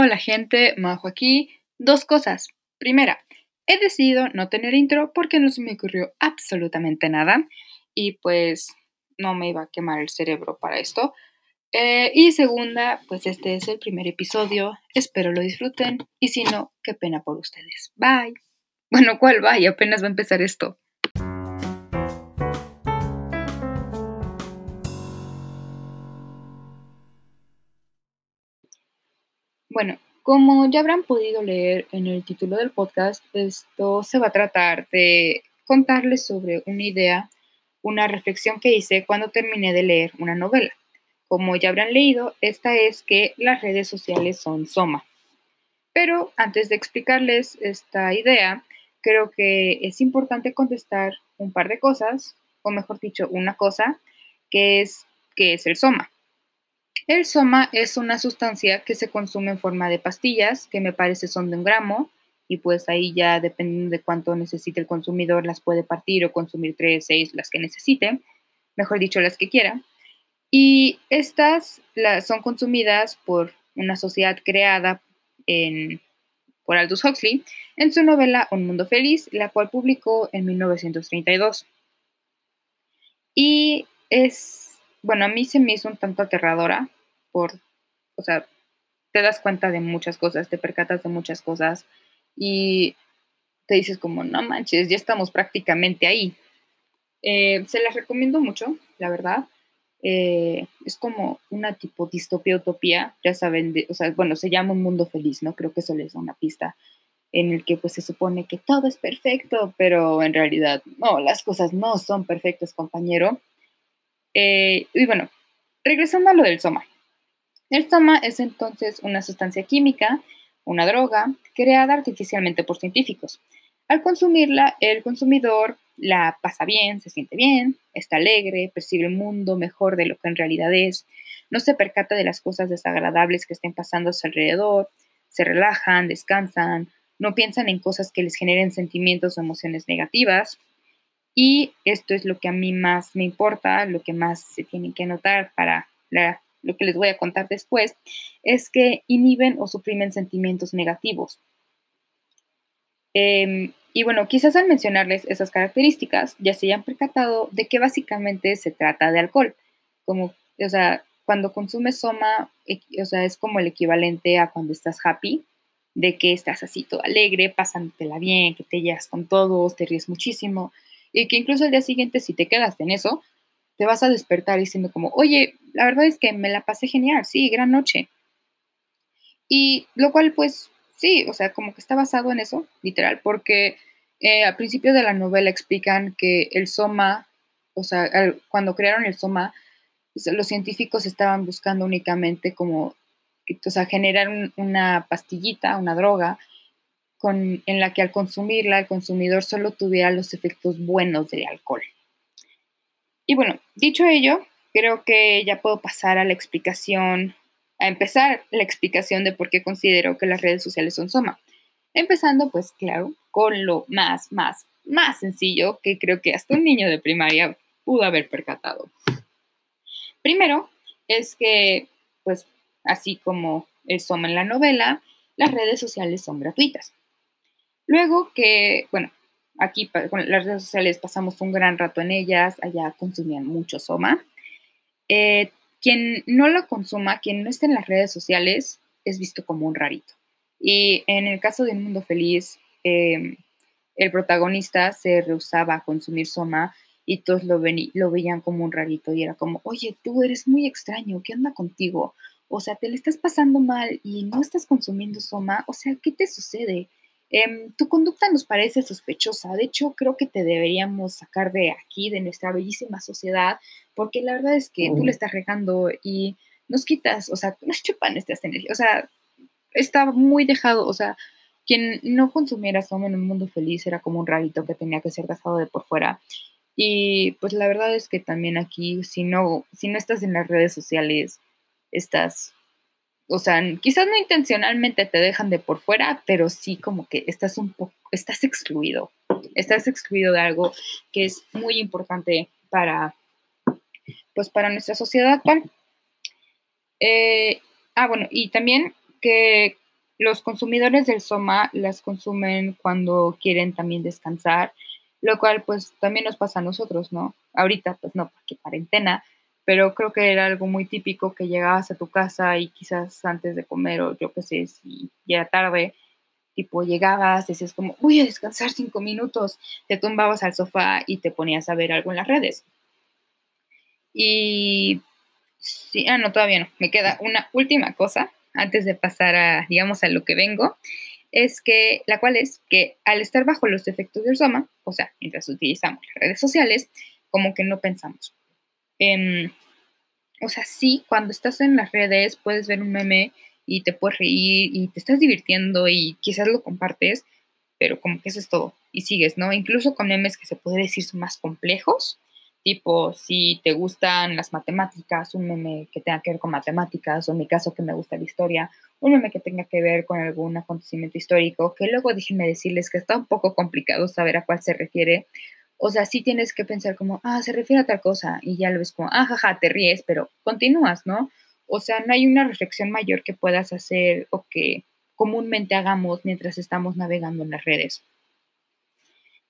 Hola gente, Majo aquí. Dos cosas. Primera, he decidido no tener intro porque no se me ocurrió absolutamente nada y pues no me iba a quemar el cerebro para esto. Eh, y segunda, pues este es el primer episodio, espero lo disfruten y si no, qué pena por ustedes. Bye. Bueno, ¿cuál bye? Apenas va a empezar esto. Bueno, como ya habrán podido leer en el título del podcast, esto se va a tratar de contarles sobre una idea, una reflexión que hice cuando terminé de leer una novela. Como ya habrán leído, esta es que las redes sociales son Soma. Pero antes de explicarles esta idea, creo que es importante contestar un par de cosas, o mejor dicho, una cosa, que es qué es el Soma. El soma es una sustancia que se consume en forma de pastillas, que me parece son de un gramo, y pues ahí ya dependiendo de cuánto necesite el consumidor, las puede partir o consumir tres, seis, las que necesite, mejor dicho, las que quiera. Y estas son consumidas por una sociedad creada por Aldous Huxley en su novela Un Mundo Feliz, la cual publicó en 1932. Y es, bueno, a mí se me hizo un tanto aterradora por, o sea, te das cuenta de muchas cosas, te percatas de muchas cosas y te dices como, no manches, ya estamos prácticamente ahí. Eh, se las recomiendo mucho, la verdad. Eh, es como una tipo distopia utopía, ya saben, o sea, bueno, se llama un mundo feliz, ¿no? Creo que eso les da una pista en el que pues se supone que todo es perfecto, pero en realidad no, las cosas no son perfectas, compañero. Eh, y bueno, regresando a lo del Soma. El soma es entonces una sustancia química, una droga, creada artificialmente por científicos. Al consumirla, el consumidor la pasa bien, se siente bien, está alegre, percibe el mundo mejor de lo que en realidad es, no se percata de las cosas desagradables que estén pasando a su alrededor, se relajan, descansan, no piensan en cosas que les generen sentimientos o emociones negativas. Y esto es lo que a mí más me importa, lo que más se tiene que notar para la lo que les voy a contar después, es que inhiben o suprimen sentimientos negativos. Em, y bueno, quizás al mencionarles esas características ya se hayan percatado de que básicamente se trata de alcohol. Como, o sea, cuando consumes soma, o sea, es como el equivalente a cuando estás happy, de que estás así todo alegre, pasándotela bien, que te llevas con todos, te ríes muchísimo, y que incluso el día siguiente, si te quedas en eso, te vas a despertar diciendo como, oye, la verdad es que me la pasé genial, sí, gran noche. Y lo cual, pues, sí, o sea, como que está basado en eso, literal, porque eh, al principio de la novela explican que el soma, o sea, cuando crearon el soma, pues, los científicos estaban buscando únicamente como, o sea, generar una pastillita, una droga, con, en la que al consumirla el consumidor solo tuviera los efectos buenos del alcohol. Y bueno, dicho ello, creo que ya puedo pasar a la explicación, a empezar la explicación de por qué considero que las redes sociales son Soma. Empezando, pues claro, con lo más, más, más sencillo que creo que hasta un niño de primaria pudo haber percatado. Primero, es que, pues, así como el Soma en la novela, las redes sociales son gratuitas. Luego que, bueno, Aquí con las redes sociales pasamos un gran rato en ellas, allá consumían mucho Soma. Eh, quien no lo consuma, quien no esté en las redes sociales, es visto como un rarito. Y en el caso de Un Mundo Feliz, em, el protagonista se rehusaba a consumir Soma y todos lo, lo veían como un rarito y era como, oye, tú eres muy extraño, ¿qué onda contigo? O sea, te le estás pasando mal y no estás consumiendo Soma, o sea, ¿qué te sucede? Em, tu conducta nos parece sospechosa. De hecho, creo que te deberíamos sacar de aquí, de nuestra bellísima sociedad, porque la verdad es que tú le estás regando y nos quitas, o sea, nos chupan estas energías. O sea, está muy dejado, o sea, quien no consumiera Soma en un mundo feliz era como un rarito que tenía que ser dejado de por fuera. Y pues la verdad es que también aquí, si no, si no estás en las redes sociales, estás o sea, quizás no intencionalmente te dejan de por fuera, pero sí como que estás un poco, estás excluido, estás excluido de algo que es muy importante para, pues para nuestra sociedad actual. Eh, ah, bueno, y también que los consumidores del Soma las consumen cuando quieren también descansar, lo cual pues también nos pasa a nosotros, ¿no? Ahorita pues no, porque cuarentena, pero creo que era algo muy típico que llegabas a tu casa y quizás antes de comer o yo qué sé, si ya era tarde, tipo llegabas, decías como, voy a descansar cinco minutos, te tumbabas al sofá y te ponías a ver algo en las redes. Y sí, ah, no, todavía no, me queda una última cosa antes de pasar a, digamos, a lo que vengo, es que, la cual es que al estar bajo los efectos del soma, o sea, mientras utilizamos las redes sociales, como que no pensamos. Em, o sea, sí, cuando estás en las redes puedes ver un meme y te puedes reír y te estás divirtiendo y quizás lo compartes, pero como que eso es todo y sigues, ¿no? Incluso con memes que se puede decir son más complejos, tipo si te gustan las matemáticas, un meme que tenga que ver con matemáticas, o en mi caso que me gusta la historia, un meme que tenga que ver con algún acontecimiento histórico, que luego déjenme decirles que está un poco complicado saber a cuál se refiere. O sea, sí tienes que pensar como, ah, se refiere a tal cosa, y ya lo ves como, ah, jaja, te ríes, pero continúas, ¿no? O sea, no hay una reflexión mayor que puedas hacer o que comúnmente hagamos mientras estamos navegando en las redes.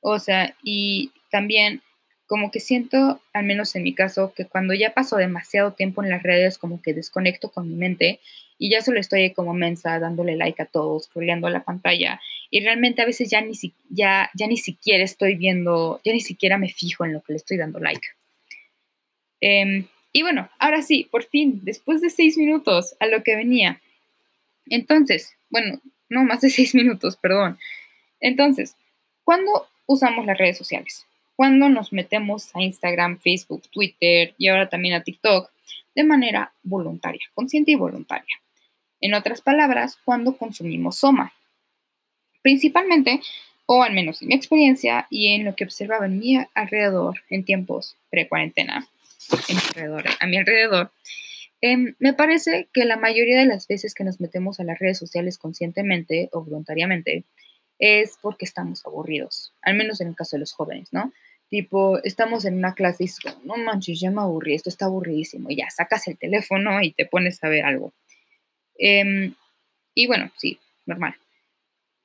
O sea, y también como que siento, al menos en mi caso, que cuando ya paso demasiado tiempo en las redes, como que desconecto con mi mente y ya solo estoy como mensa dándole like a todos, scrolleando la pantalla y realmente a veces ya ni, ya, ya ni siquiera estoy viendo, ya ni siquiera me fijo en lo que le estoy dando like. Em, y bueno, ahora sí, por fin, después de seis minutos a lo que venía. Entonces, bueno, no más de seis minutos, perdón. Entonces, ¿cuándo usamos las redes sociales? cuando nos metemos a Instagram, Facebook, Twitter y ahora también a TikTok de manera voluntaria, consciente y voluntaria. En otras palabras, cuando consumimos Soma. Principalmente, o al menos en mi experiencia y en lo que observaba en mi alrededor en tiempos pre-cuarentena, a mi alrededor, em, me parece que la mayoría de las veces que nos metemos a las redes sociales conscientemente o voluntariamente es porque estamos aburridos, al menos en el caso de los jóvenes, ¿no? Tipo, estamos en una clase y es no manches, ya me aburrí, esto está aburridísimo. Y ya sacas el teléfono y te pones a ver algo. Em, y bueno, sí, normal.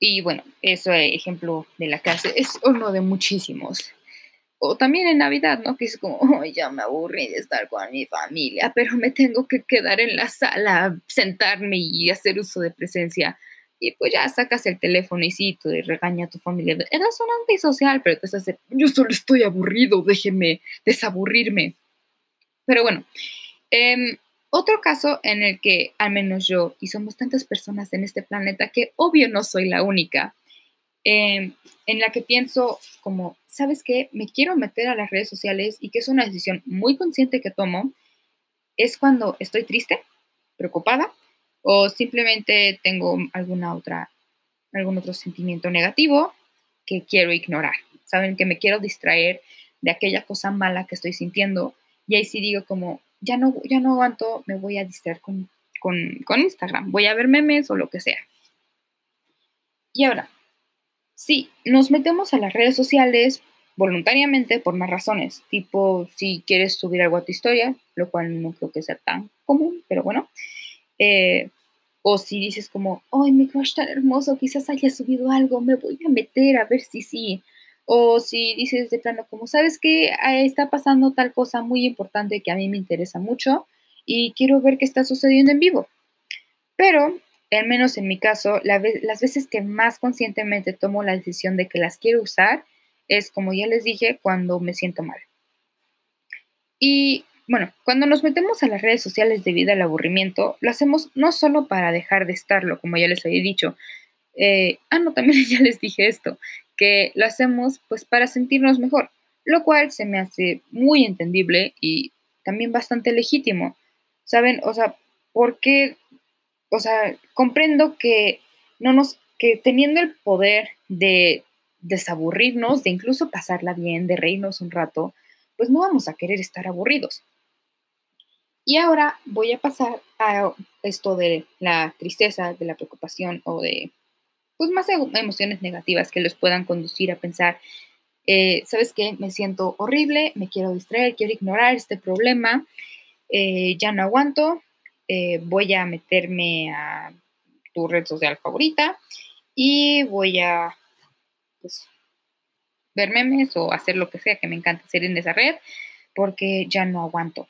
Y bueno, eso ejemplo de la clase es uno de muchísimos. O también en Navidad, ¿no? Que es como, ya me aburrí de estar con mi familia, pero me tengo que quedar en la sala, sentarme y hacer uso de presencia y pues ya sacas el teléfono y sí, te regaña a tu familia. Eras un antisocial, pero te hace, yo solo estoy aburrido, déjeme desaburrirme. Pero bueno, em, otro caso en el que al menos yo, y somos tantas personas en este planeta que obvio no soy la única, em, en la que pienso como, ¿sabes qué? Me quiero meter a las redes sociales y que es una decisión muy consciente que tomo, es cuando estoy triste, preocupada o simplemente tengo alguna otra, algún otro sentimiento negativo que quiero ignorar. Saben que me quiero distraer de aquella cosa mala que estoy sintiendo y ahí sí digo como, ya no, ya no aguanto, me voy a distraer con, con Instagram, voy a ver memes o lo que sea. Y ahora, sí, nos metemos a las redes sociales voluntariamente por más razones, tipo si quieres subir algo a tu historia, lo cual no creo que sea tan común, pero bueno, eh, o si dices como, ¡ay, mi crush tan hermoso! Quizás haya subido algo, me voy a meter a ver si sí. O si dices de plano como, ¿sabes que Está pasando tal cosa muy importante que a mí me interesa mucho y quiero ver qué está sucediendo en vivo. Pero, al menos en mi caso, las veces que más conscientemente tomo la decisión de que las quiero usar es, como ya les dije, cuando me siento mal. Y bueno, cuando nos metemos a las redes sociales debido al aburrimiento, lo hacemos no solo para dejar de estarlo, como ya les había dicho. Eh, ah, no, también ya les dije esto, que lo hacemos pues para sentirnos mejor, lo cual se me hace muy entendible y también bastante legítimo. ¿Saben? O sea, porque, o sea, comprendo que no nos, que teniendo el poder de desaburrirnos, de incluso pasarla bien, de reírnos un rato, pues no vamos a querer estar aburridos. Y ahora voy a pasar a esto de la tristeza, de la preocupación o de, pues más emociones negativas que los puedan conducir a pensar, eh, ¿sabes qué? Me siento horrible, me quiero distraer, quiero ignorar este problema, eh, ya no aguanto, eh, voy a meterme a tu red social favorita y voy a pues, ver memes o hacer lo que sea que me encanta hacer en esa red porque ya no aguanto.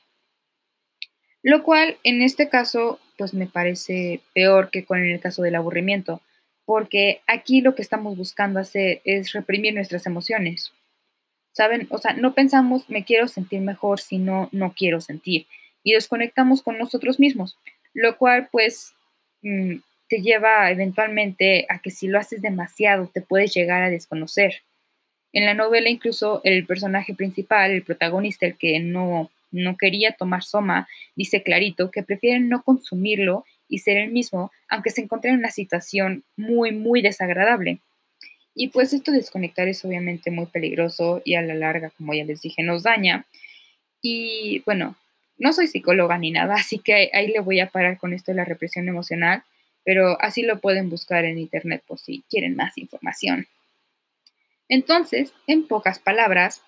Lo cual en este caso pues me parece peor que con el caso del aburrimiento, porque aquí lo que estamos buscando hacer es reprimir nuestras emociones. ¿Saben? O sea, no pensamos me quiero sentir mejor, sino no quiero sentir. Y desconectamos con nosotros mismos, lo cual pues mm, te lleva eventualmente a que si lo haces demasiado te puedes llegar a desconocer. En la novela incluso el personaje principal, el protagonista, el que no, no quería tomar soma, dice clarito que prefiere no consumirlo y ser el mismo, aunque se encuentre en una situación muy, muy desagradable. Y pues esto de desconectar es obviamente muy peligroso y a la larga, como ya les dije, nos daña. Y bueno, no soy psicóloga ni nada, así que ahí le voy a parar con esto de la represión emocional, pero así lo pueden buscar en internet por si quieren más información. Entonces, en pocas palabras,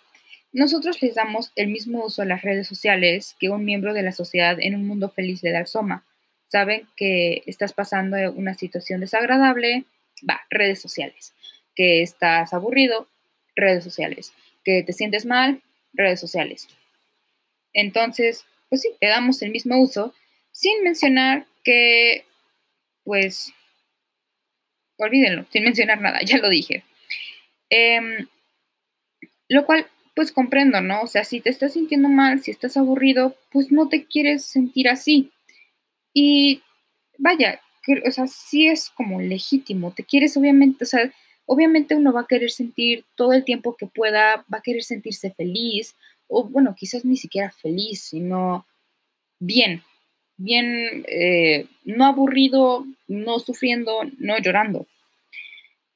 nosotros les damos el mismo uso a las redes sociales que un miembro de la sociedad en un mundo feliz le da al Soma. Saben que estás pasando una situación desagradable, va, redes sociales. Que estás aburrido, redes sociales. Que te sientes mal, redes sociales. Entonces, pues sí, le damos el mismo uso, sin mencionar que, pues, olvídenlo, sin mencionar nada, ya lo dije. Em, lo cual, pues comprendo, ¿no? O sea, si te estás sintiendo mal, si estás aburrido, pues no te quieres sentir así. Y vaya, o sea, sí es como legítimo, te quieres obviamente, o sea, obviamente uno va a querer sentir todo el tiempo que pueda, va a querer sentirse feliz, o bueno, quizás ni siquiera feliz, sino bien, bien, eh, no aburrido, no sufriendo, no llorando.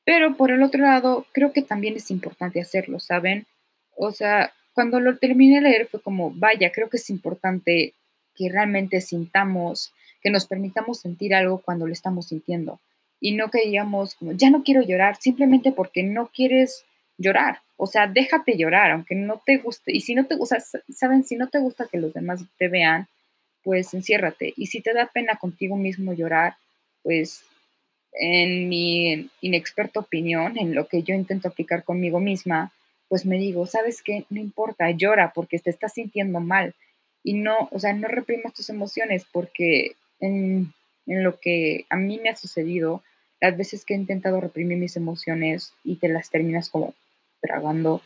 Pero por el otro lado, creo que también es importante hacerlo, ¿saben? O sea, cuando lo terminé de leer fue como, vaya, creo que es importante que realmente sintamos, que nos permitamos sentir algo cuando lo estamos sintiendo. Y no que digamos, ya no quiero llorar, simplemente porque no quieres llorar. O sea, déjate llorar, aunque no te guste. Y si no te gusta, saben, si no te gusta que los demás te vean, pues enciérrate. Y si te da pena contigo mismo llorar, pues en mi inexperta opinión, en lo que yo intento aplicar conmigo misma, pues me digo, ¿sabes qué? No importa, llora porque te estás sintiendo mal. Y no, o sea, no reprimas tus emociones porque en, lo que a mí me ha sucedido, las veces que he intentado reprimir mis emociones y te las terminas como tragando,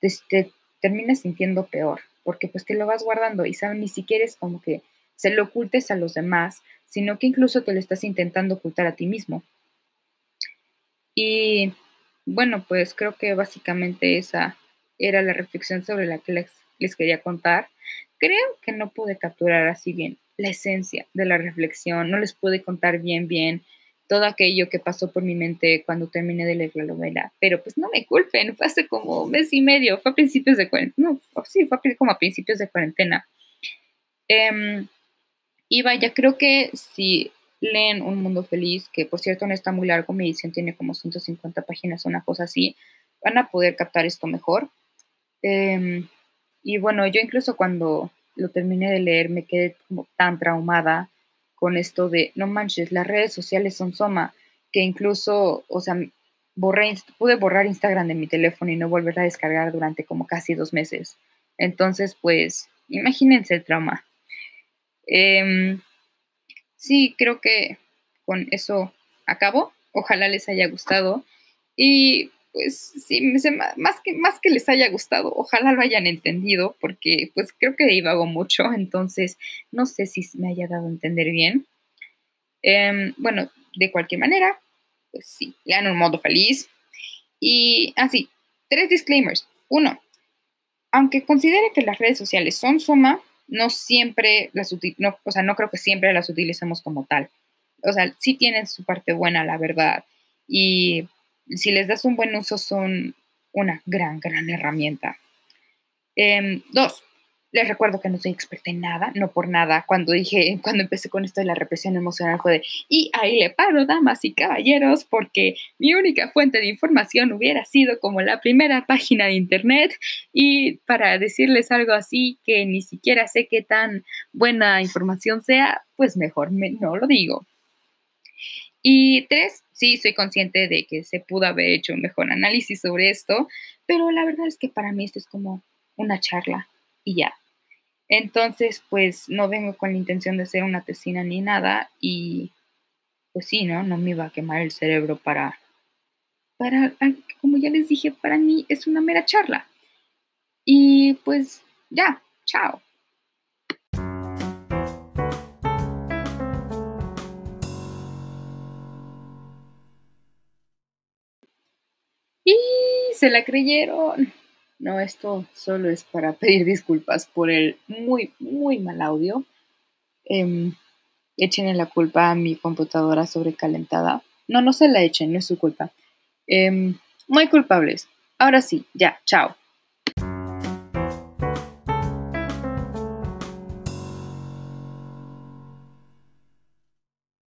te, te terminas sintiendo peor, porque pues te lo vas guardando y saben, ni siquiera es como que se lo ocultes a los demás, sino que incluso te lo estás intentando ocultar a ti mismo. Y bueno, pues creo que básicamente esa era la reflexión sobre la que les, les quería contar. Creo que no pude capturar así bien la esencia de la reflexión, no les pude contar bien, bien todo aquello que pasó por mi mente cuando terminé de leer la novela. Pero pues no me culpen, fue hace como un mes y medio, fue a principios de cuarentena, no, sí, fue como a principios de cuarentena. Em, y vaya, creo que si leen Un Mundo Feliz, que por cierto no está muy largo, mi edición tiene como 150 páginas, una cosa así, van a poder captar esto mejor. Em, y bueno, yo incluso cuando lo terminé de leer me quedé como tan traumada con esto de, no manches, las redes sociales son soma, que incluso, o sea, borré, pude borrar Instagram de mi teléfono y no volver a descargar durante como casi dos meses. Entonces, pues, imagínense el trauma. Em, sí, creo que con eso acabo. Ojalá les haya gustado. Y pues sí, más que, más que les haya gustado, ojalá lo hayan entendido, porque pues creo que divago mucho, entonces no sé si me haya dado a entender bien. Em, bueno, de cualquier manera, pues sí, lean un modo feliz. Y así, tres disclaimers. Uno, aunque considere que las redes sociales son suma, no siempre las no, o sea, no creo que siempre las utilicemos como tal. O sea, sí tienen su parte buena, la verdad. Y si les das un buen uso, son una gran, gran herramienta. Em, dos, les recuerdo que no soy experta en nada, no por nada. Cuando dije, cuando empecé con esto de la represión emocional fue de, y ahí le paro, damas y caballeros, porque mi única fuente de información hubiera sido como la primera página de internet. Y para decirles algo así que ni siquiera sé qué tan buena información sea, pues mejor no lo digo. Y tres, sí, soy consciente de que se pudo haber hecho un mejor análisis sobre esto, pero la verdad es que para mí esto es como una charla y ya. Entonces, pues no vengo con la intención de hacer una tesina ni nada y pues sí, ¿no? No me iba a quemar el cerebro para, para, como ya les dije, para mí es una mera charla. Y pues ya, chao. Se la creyeron. No, esto solo es para pedir disculpas por el muy, muy mal audio. Eh, echen la culpa a mi computadora sobrecalentada. No, no se la echen, no es su culpa. Em, muy culpables. Ahora sí, ya, chao.